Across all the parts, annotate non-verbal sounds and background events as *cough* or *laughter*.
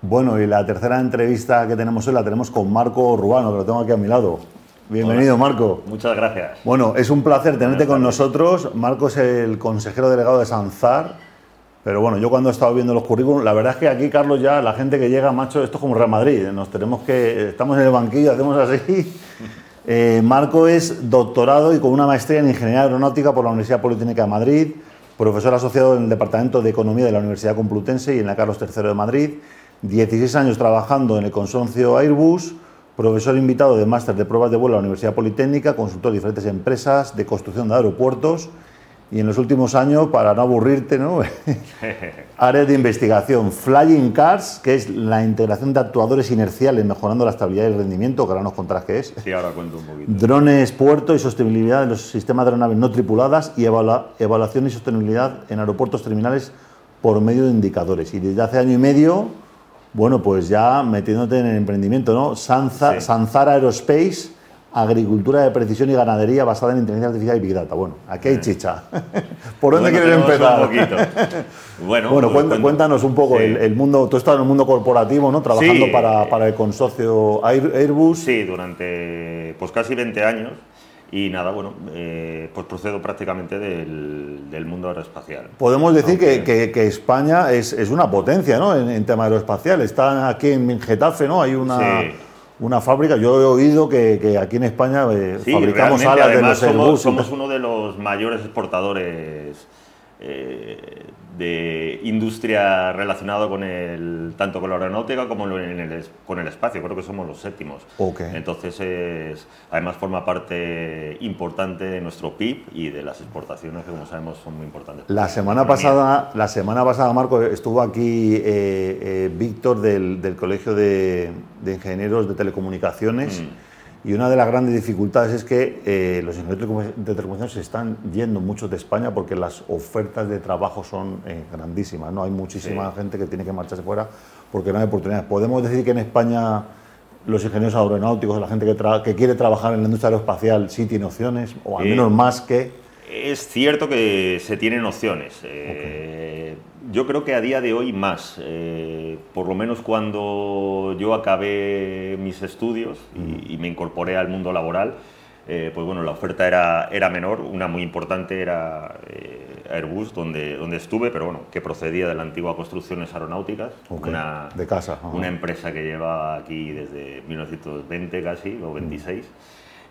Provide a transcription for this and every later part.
Bueno, y la tercera entrevista que tenemos hoy la tenemos con Marco Rubano, que lo tengo aquí a mi lado. Bienvenido, Marco. Muchas gracias. Bueno, es un placer tenerte con nosotros. Marco es el consejero delegado de Sanzar. Pero bueno, yo cuando he estado viendo los currículums, la verdad es que aquí, Carlos, ya la gente que llega, macho, esto es como Real Madrid. Nos tenemos que. Estamos en el banquillo, hacemos así. *laughs* Eh, Marco es doctorado y con una maestría en Ingeniería Aeronáutica por la Universidad Politécnica de Madrid, profesor asociado en el Departamento de Economía de la Universidad Complutense y en la Carlos III de Madrid 16 años trabajando en el consorcio Airbus, profesor invitado de máster de pruebas de vuelo a la Universidad Politécnica, consultor de diferentes empresas de construcción de aeropuertos y en los últimos años, para no aburrirte, ¿no? *laughs* área de investigación, Flying Cars, que es la integración de actuadores inerciales mejorando la estabilidad y el rendimiento, que ahora nos contarás qué es. Sí, ahora cuento un poquito. Drones, puerto y sostenibilidad de los sistemas de aeronaves no tripuladas y evaluación y sostenibilidad en aeropuertos terminales por medio de indicadores. Y desde hace año y medio bueno, pues ya metiéndote en el emprendimiento, ¿no? Sanzar Aerospace, agricultura de precisión y ganadería basada en inteligencia artificial y big data. Bueno, aquí hay chicha. *laughs* ¿Por dónde quieres empezar? bueno, *laughs* bueno pues cuéntanos un poco el, mundo. Tú estás en el mundo corporativo, ¿no? Trabajando para, el consorcio Airbus. Sí, durante pues casi 20 años. Y nada, bueno, eh, pues procedo prácticamente del, mundo aeroespacial. Podemos decir que, España es, una potencia ¿no? en, tema aeroespacial. Está aquí en Getafe, ¿no? Hay una, una fábrica. Yo he oído que, aquí en España eh, fabricamos alas de los somos, somos uno de los mayores exportadores eh, de industria relacionada con el tanto con la aeronáutica como con el espacio. Creo que somos los séptimos. Entonces, es, además forma parte importante de nuestro PIB y de las exportaciones que, como sabemos, son muy importantes. La semana pasada, la semana pasada, Marco, estuvo aquí eh, eh, Víctor del, Colegio de, Ingenieros de Telecomunicaciones. Mm. Y una de las grandes dificultades es que eh, los ingenieros de telecomunicaciones se están yendo mucho de España porque las ofertas de trabajo son eh, grandísimas. ¿no? Hay muchísima gente que tiene que marcharse fuera porque no hay oportunidades. Podemos decir que en España los ingenieros aeronáuticos, la gente que, que quiere trabajar en la industria aeroespacial, sí tiene opciones, o al menos más que... Es cierto que se tienen opciones. Eh, yo creo que a día de hoy más. Eh, por lo menos cuando yo acabé mis estudios y, me incorporé al mundo laboral, eh, pues bueno, la oferta era, era menor. Una muy importante era eh, Airbus, donde, donde estuve, pero bueno, que procedía de la antigua Construcciones Aeronáuticas. Una, de casa. Una empresa que lleva aquí desde 1920 casi, o 26.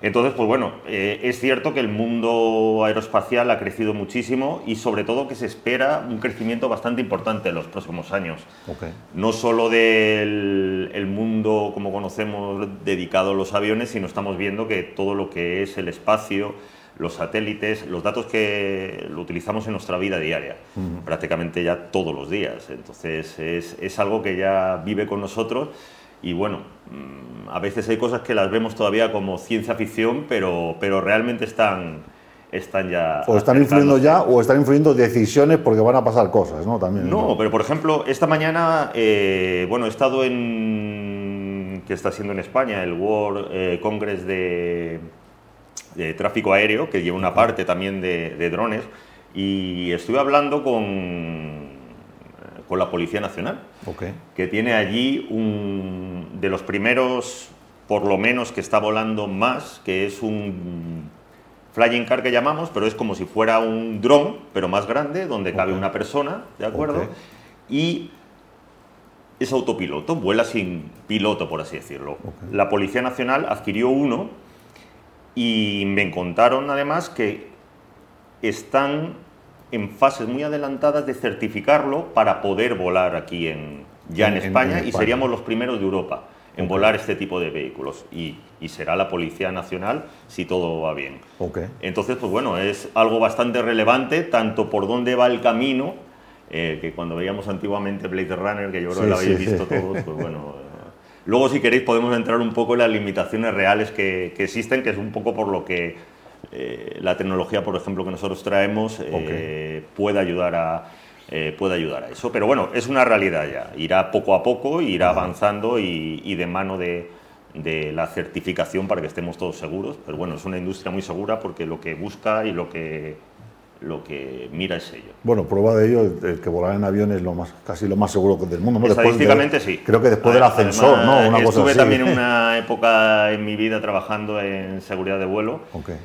Entonces, pues bueno, eh, es cierto que el mundo aeroespacial ha crecido muchísimo y sobre todo que se espera un crecimiento bastante importante en los próximos años. No solo del el mundo, como conocemos, dedicado a los aviones, sino estamos viendo que todo lo que es el espacio, los satélites, los datos que lo utilizamos en nuestra vida diaria, prácticamente ya todos los días. Entonces, es, es algo que ya vive con nosotros y bueno, mm, a veces hay cosas que las vemos todavía como ciencia ficción, pero, pero realmente están, están ya... O están influyendo ya o están influyendo decisiones porque van a pasar cosas, ¿no? También, no, pero por ejemplo, esta mañana, eh, bueno, he estado en... que está siendo en España, el World eh, Congress de, de, Tráfico Aéreo, que lleva una parte también de, de drones, y estuve hablando con con la Policía Nacional, que tiene allí un de los primeros, por lo menos, que está volando más, que es un flying car que llamamos, pero es como si fuera un dron, pero más grande, donde cabe una persona, ¿de acuerdo? Y es autopiloto, vuela sin piloto, por así decirlo. La Policía Nacional adquirió uno y me contaron además que están en fases muy adelantadas de certificarlo para poder volar aquí en, ya en, España, y seríamos los primeros de Europa en volar este tipo de vehículos. Y, será la Policía Nacional si todo va bien. Entonces, pues bueno, es algo bastante relevante, tanto por dónde va el camino, eh, que cuando veíamos antiguamente Blade Runner, que yo creo que lo habéis visto todos, pues bueno... Eh, luego, si queréis, podemos entrar un poco en las limitaciones reales que, que existen, que es un poco por lo que eh, la tecnología, por ejemplo, que nosotros traemos eh, puede, ayudar a, eh, puede ayudar a eso. Pero bueno, es una realidad ya. Irá poco a poco, irá avanzando y, de mano de, la certificación para que estemos todos seguros. Pero bueno, es una industria muy segura porque lo que busca y lo que lo que mira es ello. Bueno, prueba de ello, el que volar en avión es lo más, casi lo más seguro del mundo. ¿no? Estadísticamente sí. Creo que después del ascensor, ¿no? Una estuve también en una época en mi vida trabajando en seguridad de vuelo. Okay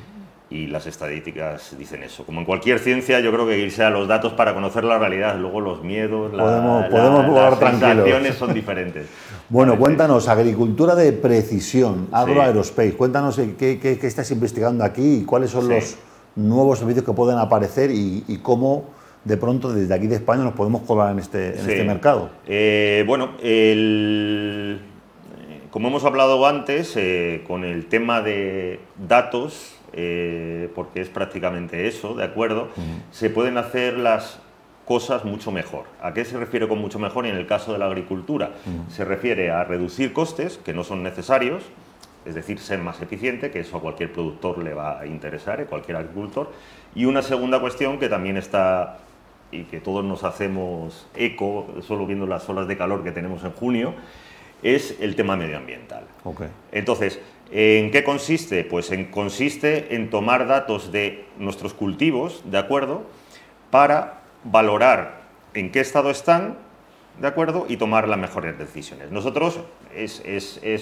y las estadísticas dicen eso. Como en cualquier ciencia, yo creo que irse a los datos para conocer la realidad, luego los miedos, podemos, las sensaciones son diferentes. *laughs* bueno, cuéntanos, agricultura de precisión, agroaerospace, cuéntanos qué, qué, estás investigando aquí y cuáles son los nuevos servicios que pueden aparecer y, cómo de pronto desde aquí de España nos podemos colar en este, en este mercado. Eh, bueno, el, como hemos hablado antes, eh, con el tema de datos, eh, porque es prácticamente eso, ¿de acuerdo? Se pueden hacer las cosas mucho mejor. ¿A qué se refiere con mucho mejor? Y en el caso de la agricultura, se refiere a reducir costes que no son necesarios, es decir, ser más eficiente, que eso a cualquier productor le va a interesar, a cualquier agricultor. Y una segunda cuestión que también está y que todos nos hacemos eco, solo viendo las olas de calor que tenemos en junio, es el tema medioambiental. Entonces, ¿En qué consiste? Pues en, consiste en tomar datos de nuestros cultivos, ¿de acuerdo? Para valorar en qué estado están, ¿de acuerdo? Y tomar las mejores decisiones. Nosotros es, eh,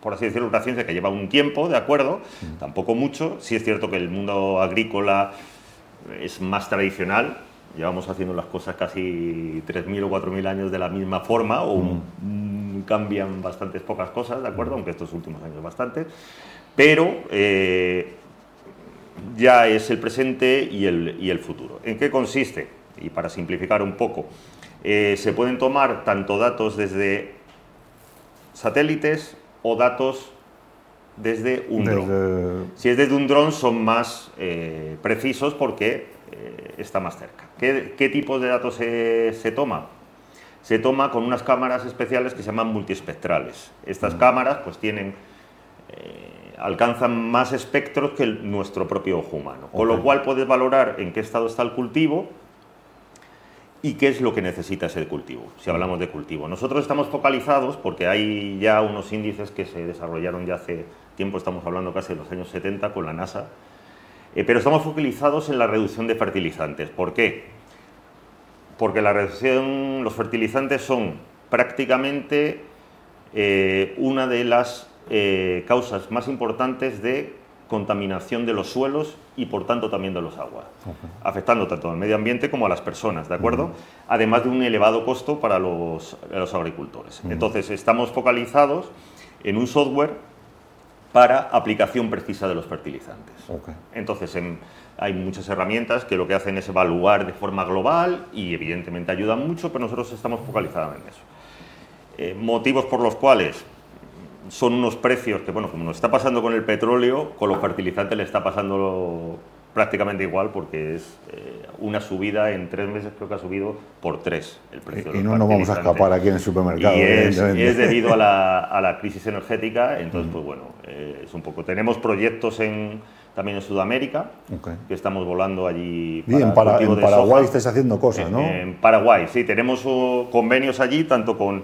por así decirlo, una ciencia que lleva un tiempo, ¿de acuerdo? Tampoco mucho. Sí es cierto que el mundo agrícola es más tradicional. Llevamos haciendo las cosas casi 3.000 o 4.000 años de la misma forma, o cambian bastantes pocas cosas, ¿de acuerdo? Aunque estos últimos años bastante. Pero eh, ya es el presente y el, y el, futuro. ¿En qué consiste? Y para simplificar un poco, eh, se pueden tomar tanto datos desde satélites o datos desde un dron. Si es desde un dron son más eh, precisos porque está más cerca. ¿Qué, ¿Qué, tipos de datos se, se toma? Se toma con unas cámaras especiales que se llaman multiespectrales. Estas cámaras pues tienen, eh, alcanzan más espectros que nuestro propio ojo humano, con lo cual puedes valorar en qué estado está el cultivo y qué es lo que necesita ese cultivo, si hablamos de cultivo. Nosotros estamos focalizados porque hay ya unos índices que se desarrollaron ya hace tiempo, estamos hablando casi de los años 70 con la NASA, eh, pero estamos focalizados en la reducción de fertilizantes. ¿Por qué? Porque la reducción, los fertilizantes son prácticamente eh, una de las eh, causas más importantes de contaminación de los suelos y por tanto también de los aguas, afectando tanto al medio ambiente como a las personas, ¿de acuerdo? Además de un elevado costo para los, agricultores. Entonces, estamos focalizados en un software para aplicación precisa de los fertilizantes. Entonces, en, hay muchas herramientas que lo que hacen es evaluar de forma global y evidentemente ayudan mucho, pero nosotros estamos focalizados en eso. Eh, motivos por los cuales son unos precios que, bueno, como nos está pasando con el petróleo, con los fertilizantes le está pasando prácticamente igual porque es eh, una subida en tres meses creo que ha subido por tres el precio. Y, no nos vamos a escapar aquí en el supermercado. Y es, debido a la, a la, crisis energética, entonces pues bueno, eh, es un poco. Tenemos proyectos en también en Sudamérica, que estamos volando allí. Para en, Paraguay estáis haciendo cosas, ¿no? En Paraguay, sí, tenemos uh, convenios allí, tanto con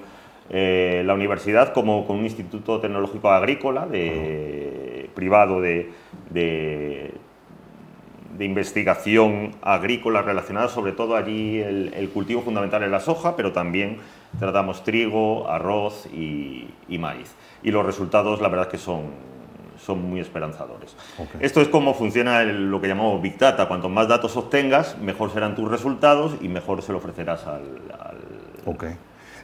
eh, la universidad como con un instituto tecnológico agrícola de, privado de, de, investigación agrícola relacionada sobre todo allí el, cultivo fundamental es la soja, pero también tratamos trigo, arroz y, y maíz. Y los resultados, la verdad, que son son muy esperanzadores. Esto es como funciona lo que llamamos Big Data. Cuanto más datos obtengas, mejor serán tus resultados y mejor se lo ofrecerás al... Ok.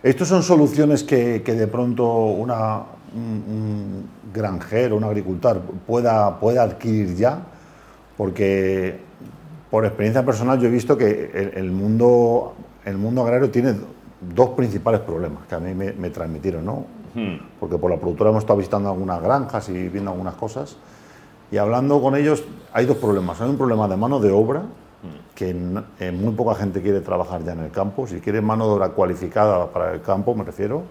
Estos son soluciones que, de pronto una, un, granjero, un agricultor pueda, pueda adquirir ya, porque por experiencia personal yo he visto que el, mundo, el mundo agrario tiene dos principales problemas que a mí me, me transmitieron, ¿no? Hmm. porque por la productora hemos estado visitando algunas granjas y viendo algunas cosas. Y hablando con ellos, hay dos problemas. Hay un problema de mano de obra, hmm. que eh, muy poca gente quiere trabajar ya en el campo. Si quieres mano de obra cualificada para el campo, me refiero,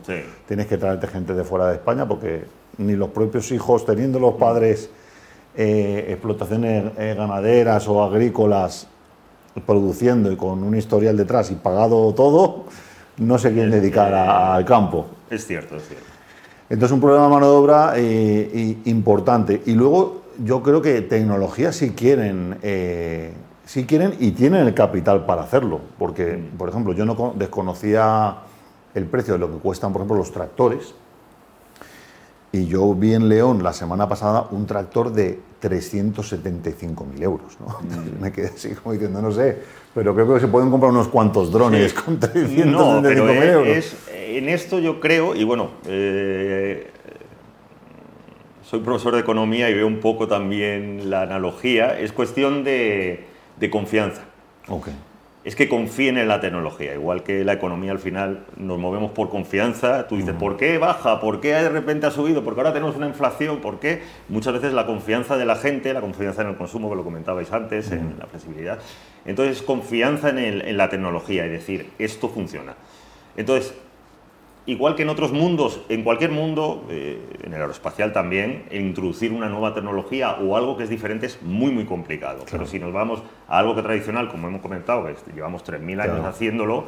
tienes que traerte gente de fuera de España, porque ni los propios hijos, teniendo los padres eh, explotaciones eh, ganaderas o agrícolas produciendo y con un historial detrás y pagado todo, no se quieren dedicar al campo. Es cierto, es cierto. Entonces, un problema de mano de obra eh, importante. Y luego, yo creo que tecnología sí quieren, eh, sí quieren y tienen el capital para hacerlo. Porque, Mm. por ejemplo, yo no co- desconocía el precio de lo que cuestan, por ejemplo, los tractores. Y yo vi en León la semana pasada un tractor de 375.000 euros. ¿no? Mm. *laughs* Me quedé así como diciendo, no sé, pero creo que se pueden comprar unos cuantos drones con 375.000 No, euros. es, en esto yo creo, y bueno, eh, soy profesor de economía y veo un poco también la analogía, es cuestión de, de confianza. Ok. Es que confíen en la tecnología, igual que la economía al final nos movemos por confianza. Tú dices, ¿por qué baja? ¿Por qué de repente ha subido? Porque ahora tenemos una inflación. ¿Por qué? Muchas veces la confianza de la gente, la confianza en el consumo, que lo comentabais antes, en la flexibilidad. Entonces, confianza en, el- en la tecnología y decir, esto funciona. Entonces, igual que en otros mundos, en cualquier mundo, eh, en el aeroespacial también, introducir una nueva tecnología o algo que es diferente es muy, muy complicado. Pero si nos vamos a algo que tradicional, como hemos comentado, que llevamos 3.000 años Claro. haciéndolo,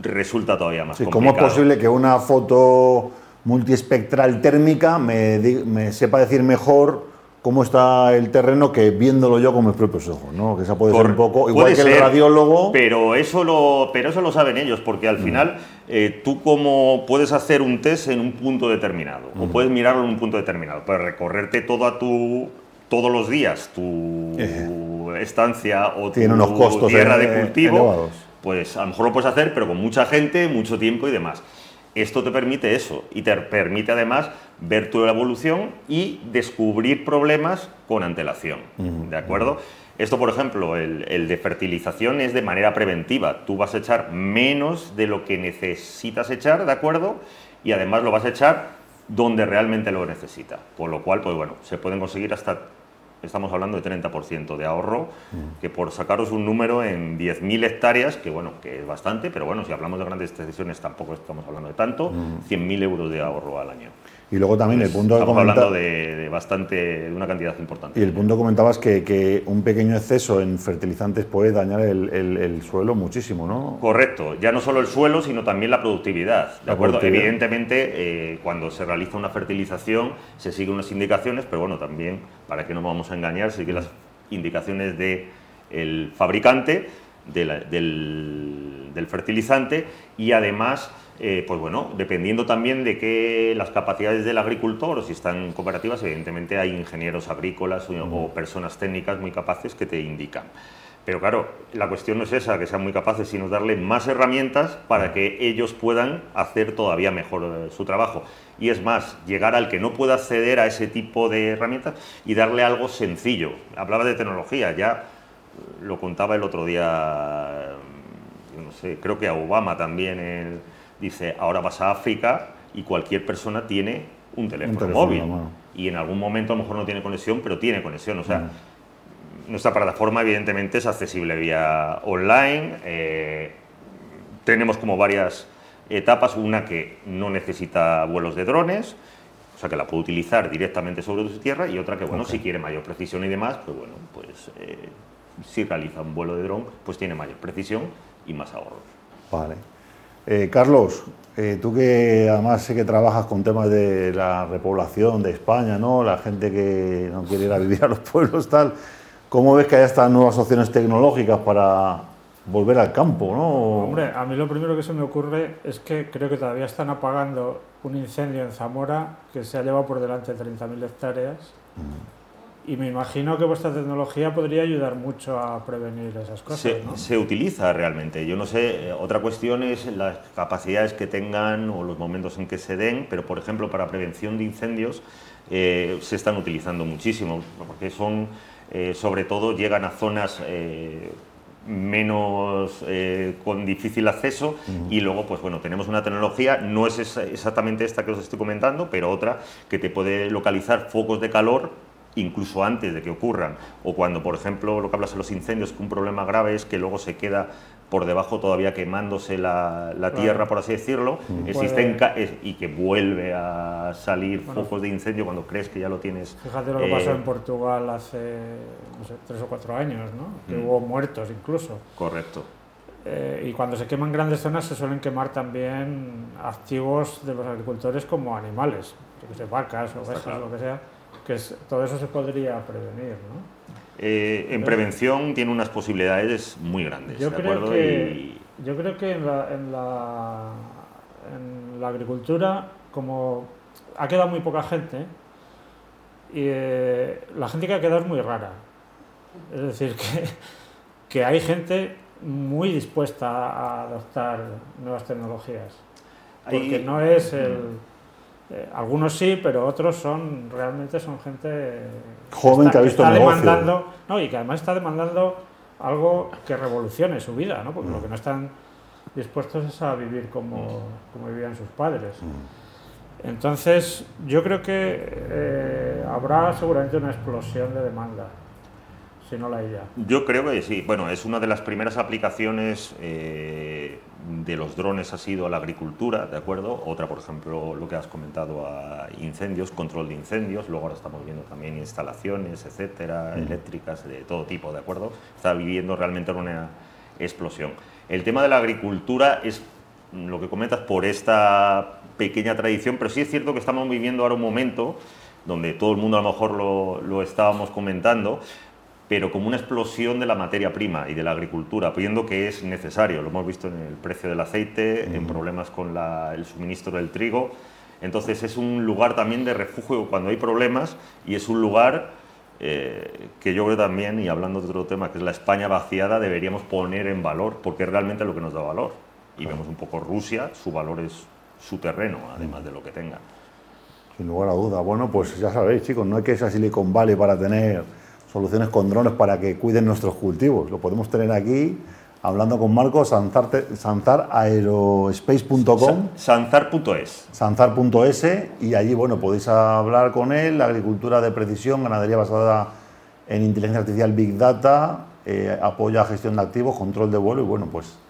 resulta todavía más Sí, ¿Cómo complicado. es posible que una foto multiespectral térmica me, me sepa decir mejor cómo está el terreno que viéndolo yo con mis propios ojos? ¿no? Que esa puede ser un poco, igual que el ser, radiólogo. Pero eso, lo, pero eso lo saben ellos, porque al final eh, tú como puedes hacer un test en un punto determinado, o puedes mirarlo en un punto determinado, pero recorrerte todo a tu, todos los días tu estancia o tu Tiene unos costos tierra de cultivo, elevados. pues a lo mejor lo puedes hacer, pero con mucha gente, mucho tiempo y demás. Esto te permite eso y te permite además ver tu evolución y descubrir problemas con antelación. ¿De acuerdo? Esto, por ejemplo, el, el de fertilización es de manera preventiva. Tú vas a echar menos de lo que necesitas echar, ¿de acuerdo? Y además lo vas a echar donde realmente lo necesita. Con lo cual, pues bueno, se pueden conseguir hasta estamos hablando de 30% de ahorro, que por sacaros un número en 10.000 hectáreas, que bueno, que es bastante, pero bueno, si hablamos de grandes extensiones tampoco estamos hablando de tanto, 100.000 euros de ahorro al año. Y luego también el punto que Estamos hablando de, de bastante, de una cantidad importante. Y el punto que comentabas que, que un pequeño exceso en fertilizantes puede dañar el, el- el suelo muchísimo, ¿no? Correcto, ya no solo el suelo, sino también la productividad. ¿de La acuerdo? productividad. Evidentemente, eh, cuando se realiza una fertilización, se siguen unas indicaciones, pero bueno, también, para que no nos vamos a engañar, siguen las indicaciones del fabricante de la- del, del fertilizante y además. Eh, pues bueno, dependiendo también de que las capacidades del agricultor, o si están cooperativas, evidentemente hay ingenieros agrícolas o, o personas técnicas muy capaces que te indican. Pero claro, la cuestión no es esa, que sean muy capaces, sino darle más herramientas para que ellos puedan hacer todavía mejor eh, su trabajo. Y es más, llegar al que no pueda acceder a ese tipo de herramientas y darle algo sencillo. Hablaba de tecnología, ya eh, lo contaba el otro día, yo no sé, creo que a Obama también, él dice, ahora vas a África y cualquier persona tiene un teléfono, teléfono, móvil. bueno. Y en algún momento a lo mejor no tiene conexión, pero tiene conexión. O sea, nuestra plataforma evidentemente es accesible vía online. eh, tenemos como varias etapas, una que no necesita vuelos de drones, o sea que la puede utilizar directamente sobre su tierra, y otra que, bueno, si quiere mayor precisión y demás, pues bueno, pues eh, si realiza un vuelo de dron, pues tiene mayor precisión y más ahorros. Vale. Eh, Carlos, eh, tú que además sé que trabajas con temas de la repoblación de España, ¿no? La gente que no quiere ir a vivir a los pueblos, tal. ¿Cómo ves que hay estas nuevas opciones tecnológicas para volver al campo, no? Hombre, a mí lo primero que se me ocurre es que creo que todavía están apagando un incendio en Zamora que se ha llevado por delante 30.000 hectáreas. Y me imagino que vuestra tecnología podría ayudar mucho a prevenir esas cosas, Se, ¿no? se utiliza realmente. Yo no sé, eh, otra cuestión es las capacidades que tengan o los momentos en que se den, pero por ejemplo para prevención de incendios eh, se están utilizando muchísimo, porque son, eh, sobre todo, llegan a zonas eh, menos eh, con difícil acceso y luego pues bueno tenemos una tecnología no es esa- exactamente esta que os estoy comentando pero otra que te puede localizar focos de calor incluso antes de que ocurran, o cuando, por ejemplo, lo que hablas de los incendios, que un problema grave es que luego se queda por debajo todavía quemándose la, la Claro. tierra, por así decirlo, existen ca- es- y que vuelve a salir Bueno. focos de incendio cuando crees que ya lo tienes. Fíjate lo que eh, pasó en Portugal hace, no sé, tres o cuatro años, ¿no? Que Mm. hubo muertos incluso. Correcto. Eh, y cuando se queman grandes zonas se suelen quemar también activos de los agricultores como animales, vacas, ovejas, claro. lo que sea. Que todo eso se podría prevenir, ¿no? Eh, en prevención tiene unas posibilidades muy grandes. Yo, ¿de creo, acuerdo? que, Y- yo creo que en la, en, la, en la agricultura, como ha quedado muy poca gente, y eh, la gente que ha quedado es muy rara. Es decir, que, *laughs* que hay gente muy dispuesta a adoptar nuevas tecnologías. Porque no es el... eh, algunos sí, pero otros son realmente son gente Joven que ha visto está negocio. demandando, no, y que además está demandando algo que revolucione su vida, ¿no? Porque lo que no están dispuestos es a vivir como, como vivían sus padres. Entonces, yo creo que eh, habrá seguramente una explosión de demanda, si no la hay ya. Yo creo que sí. Bueno, es una de las primeras aplicaciones eh, de los drones ha sido a la agricultura, ¿de acuerdo? Otra, por ejemplo, lo que has comentado a incendios, control de incendios. Luego ahora estamos viendo también instalaciones, etcétera, eléctricas, de todo tipo, ¿de acuerdo? Está viviendo realmente una explosión. El tema de la agricultura es mm, lo que comentas por esta pequeña tradición, pero sí es cierto que estamos viviendo ahora un momento donde todo el mundo a lo mejor lo, lo estábamos comentando, pero como una explosión de la materia prima y de la agricultura, viendo que es necesario. Lo hemos visto en el precio del aceite, en problemas con la- el suministro del trigo. Entonces es un lugar también de refugio cuando hay problemas y es un lugar eh, que yo creo también, y hablando de otro tema, que es la España vaciada, deberíamos poner en valor, porque es realmente lo que nos da valor. Y vemos un poco Rusia, su valor es su terreno, además de lo que tenga. Sin lugar a duda. Bueno, pues ya sabéis, chicos, no hay que irse a Silicon Valley para tener soluciones con drones para que cuiden nuestros cultivos. Lo podemos tener aquí, hablando con Marcos, sanzaraerospace.com, Sanzar.es. sanzar.es, y allí, bueno, podéis hablar con él, agricultura de precisión, ganadería basada en inteligencia artificial, Big Data, eh, apoyo a gestión de activos, control de vuelo, y bueno, pues...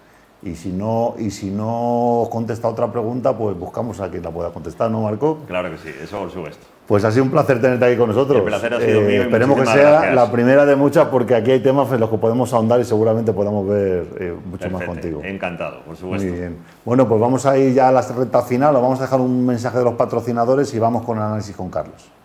Y si no, y si no os contesta otra pregunta, pues buscamos a quien la pueda contestar, ¿no, Marco? Claro que sí, eso por supuesto. Pues ha sido un placer tenerte aquí con nosotros. Eh, El placer ha sido mío y esperemos que sea gracias. la primera de muchas porque aquí hay temas en los que podemos ahondar y seguramente podamos ver eh, mucho más contigo. Encantado, por supuesto. Muy bien. Bueno, pues vamos a ir ya a la recta final, os vamos a dejar un mensaje de los patrocinadores y vamos con el análisis con Carlos.